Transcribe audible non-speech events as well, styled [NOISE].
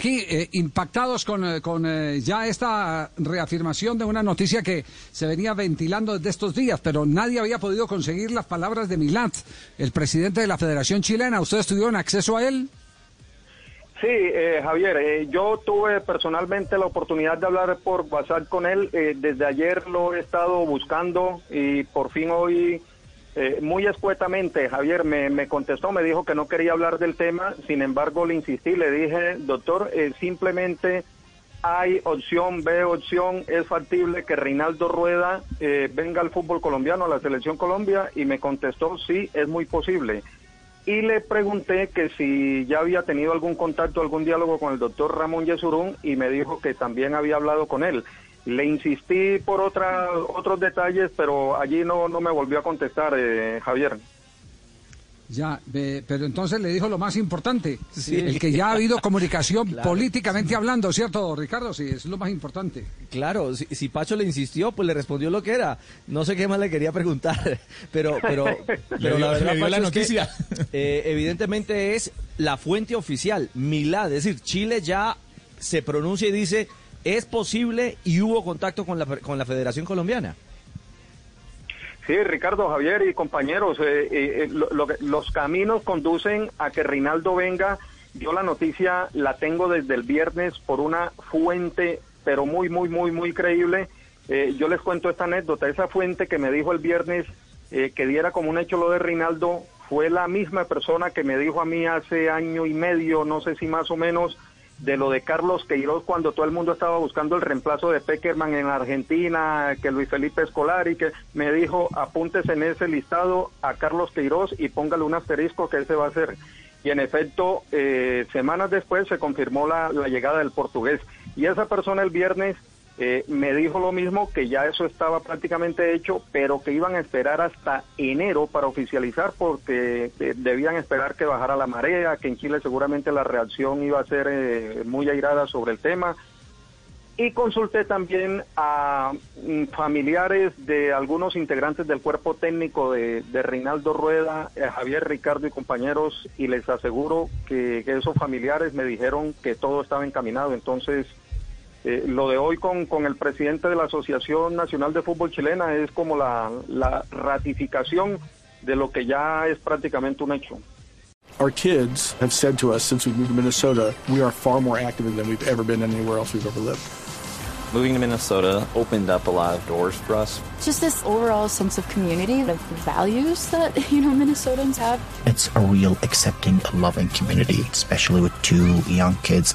Aquí, eh, impactados con, eh, con eh, ya esta reafirmación de una noticia que se venía ventilando desde estos días, pero nadie había podido conseguir las palabras de Milat, el presidente de la Federación Chilena. ¿Ustedes tuvieron acceso a él? Sí, eh, Javier, eh, yo tuve personalmente la oportunidad de hablar por WhatsApp con él. Desde ayer lo he estado buscando y por fin hoy, eh, muy escuetamente, Javier me, me contestó, me dijo que no quería hablar del tema. Sin embargo, le insistí, le dije, doctor, eh, simplemente hay opción, ve opción, es factible que Reinaldo Rueda eh, venga al fútbol colombiano, a la selección Colombia, y me contestó, sí, es muy posible y le pregunté que si ya había tenido algún contacto, algún diálogo con el doctor Ramón Yesurún y me dijo que también había hablado con él. Le insistí por otra, otros detalles, pero allí no, no me volvió a contestar, eh, Javier. Ya, eh, pero entonces le dijo lo más importante, el que ya ha habido comunicación [LAUGHS] Claro. políticamente hablando, ¿cierto, Ricardo? Sí, es lo más importante. Claro, si, si Pacho le insistió, pues le respondió lo que era. No sé qué más le quería preguntar, [LAUGHS] pero, pero, [LAUGHS] pero la verdad, le dio Pacho, la es que, noticia. eh, evidentemente es la fuente oficial, Milad, es decir, Chile ya se pronuncia y dice es posible y hubo contacto con la, con la Federación Colombiana. Sí, Ricardo, Javier y compañeros, eh, eh, lo- lo que- los caminos conducen a que Reinaldo venga. Yo la noticia la tengo desde el viernes por una fuente, pero muy, muy, muy, muy creíble. Eh, yo les cuento esta anécdota. Esa fuente que me dijo el viernes eh, que diera como un hecho lo de Reinaldo fue la misma persona que me dijo a mí hace año y medio, no sé si más o menos, de lo de Carlos Queiroz cuando todo el mundo estaba buscando el reemplazo de Peckerman en Argentina, que Luis Felipe Escolari, que me dijo, apúntese en ese listado a Carlos Queiroz y póngale un asterisco que ese va a ser. Y en efecto, eh, semanas después se confirmó la, la llegada del portugués. Y esa persona el viernes eh, me dijo lo mismo, que ya eso estaba prácticamente hecho, pero que iban a esperar hasta enero para oficializar porque eh, debían esperar que bajara la marea, que en Chile seguramente la reacción iba a ser eh, muy airada sobre el tema. Y consulté también a mm, familiares de algunos integrantes del cuerpo técnico de, Reinaldo Rueda, eh, Javier Ricardo y compañeros, y les aseguro que, que esos familiares me dijeron que todo estaba encaminado. Entonces, eh, lo de hoy con, con el presidente de la Asociación Nacional de Fútbol Chilena es como la, la ratificación de lo que ya es prácticamente un hecho. Our kids have said to us since we moved to Minnesota, we are far more active than we've ever been anywhere else we've ever lived. Moving to Minnesota opened up a lot of doors for us. Just this overall sense of community, the values that, [LAUGHS] you know, Minnesotans have. It's a real accepting, loving community, especially with two young kids.